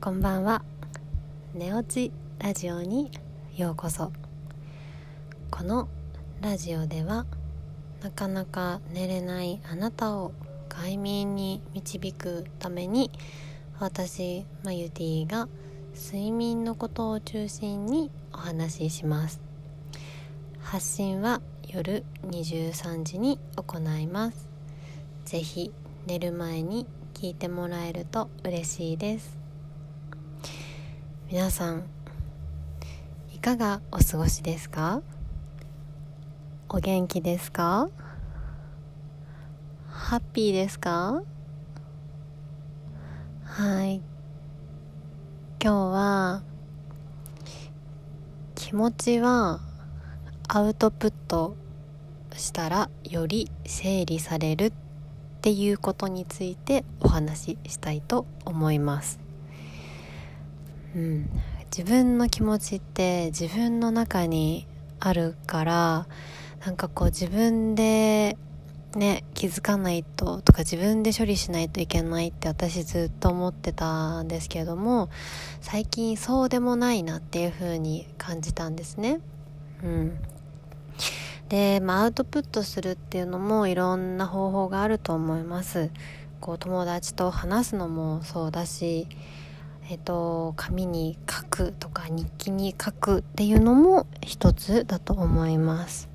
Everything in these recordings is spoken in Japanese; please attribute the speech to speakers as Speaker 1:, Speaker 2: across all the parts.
Speaker 1: こんばんは。寝落ちラジオにようこそ。このラジオではなかなか寝れないあなたを快眠に導くために私マユティが睡眠のことを中心にお話しします。発信は夜23時に行います。ぜひ寝る前に聞いてもらえると嬉しいです。皆さんいかがお過ごしですか？お元気ですか？ハッピーですか？はい。今日は気持ちはアウトプットしたらより整理されるっていうことについてお話ししたいと思います。うん、自分の気持ちって自分の中にあるからなんかこう自分でね気づかないととか自分で処理しないといけないって私ずっと思ってたんですけれども最近そうでもないなっていう風に感じたんですね。うんで、まあ、アウトプットするっていうのもいろんな方法があると思います。こう友達と話すのもそうだしえっと、紙に書くとか日記に書くっていうのも一つだと思います。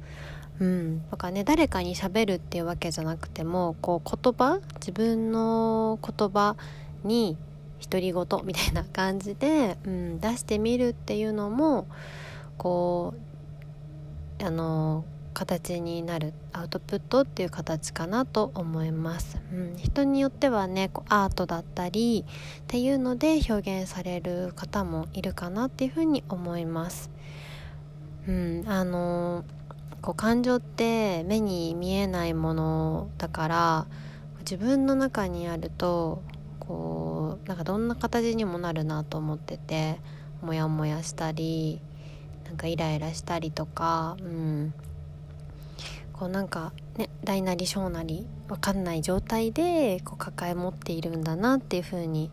Speaker 1: うん、とかね誰かにしゃべるっていうわけじゃなくてもこう言葉自分の言葉に独り言みたいな感じで、うん、出してみるっていうのもこうあの形になるアウトプットっていう形かなと思います、うん、人によってはねこうアートだったりっていうので表現される方もいるかなっていうふうに思います、うん、あのこう感情って目に見えないものだから自分の中にあるとこうなんかどんな形にもなるなと思っててモヤモヤしたりなんかイライラしたりとか、うん、こうなんかね大なり小なり分かんない状態でこう抱え持っているんだなっていうふうに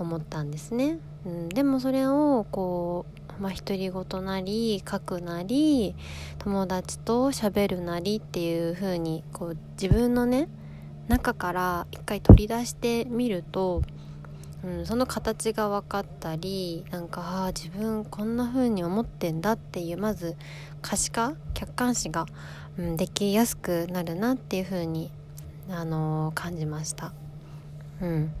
Speaker 1: 思ったんですね。うん、でもそれをこうまあ、独り言なり書くなり友達と喋るなりっていう風にこう自分のね中から一回取り出してみると、うん、その形が分かったりなんかあ自分こんな風に思ってんだっていうまず可視化客観視がうん、できやすくなるなっていう風にあのー、感じました。うん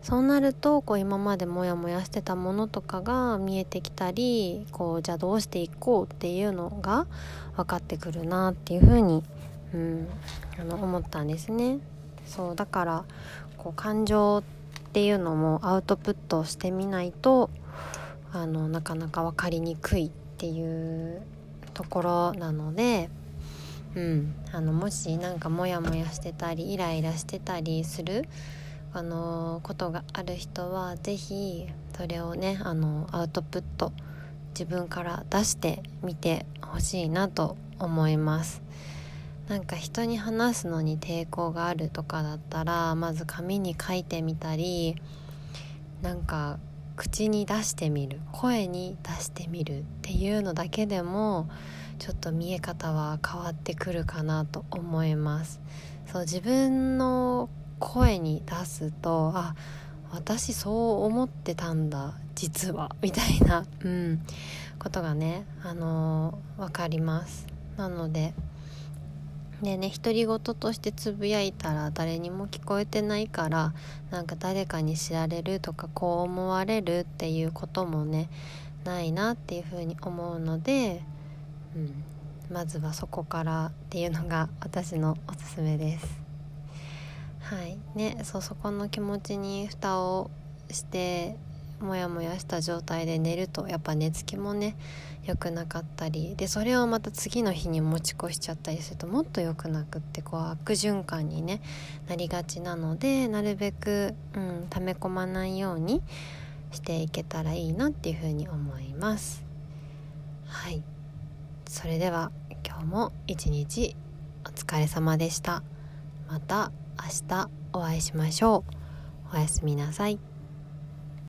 Speaker 1: そうなるとこう今までモヤモヤしてたものとかが見えてきたりこうじゃあどうしていこうっていうのが分かってくるなっていうふうに、うん、あの思ったんですね。そうだからこう感情っていうのもアウトプットしてみないとあのなかなか分かりにくいっていうところなので、うん、あのもし何かモヤモヤしてたりイライラしてたりするあのことがある人は是非それをねあのアウトプット自分から出してみてほしいなと思います。なんか人に話すのに抵抗があるとかだったらまず紙に書いてみたりなんか口に出してみる声に出してみるっていうのだけでもちょっと見え方は変わってくるかなと思います。そう自分の声に出すとあ私そう思ってたんだ実はみたいな、うん、ことがねあのー、分かります。なのででね独り言としてつぶやいたら誰にも聞こえてないからなんか誰かに知られるとかこう思われるっていうこともねないなっていうふうに思うので、うん、まずはそこからっていうのが私のおすすめです。はいね、そうそこの気持ちに蓋をしてモヤモヤした状態で寝るとやっぱ寝つきもね良くなかったりでそれをまた次の日に持ち越しちゃったりするともっと良くなくってこう悪循環に、ね、なりがちなのでなるべく、うん、溜め込まないようにしていけたらいいなっていうふうに思います。はいそれでは今日も一日お疲れ様でした。また明日お会いしましょう。おやすみなさい。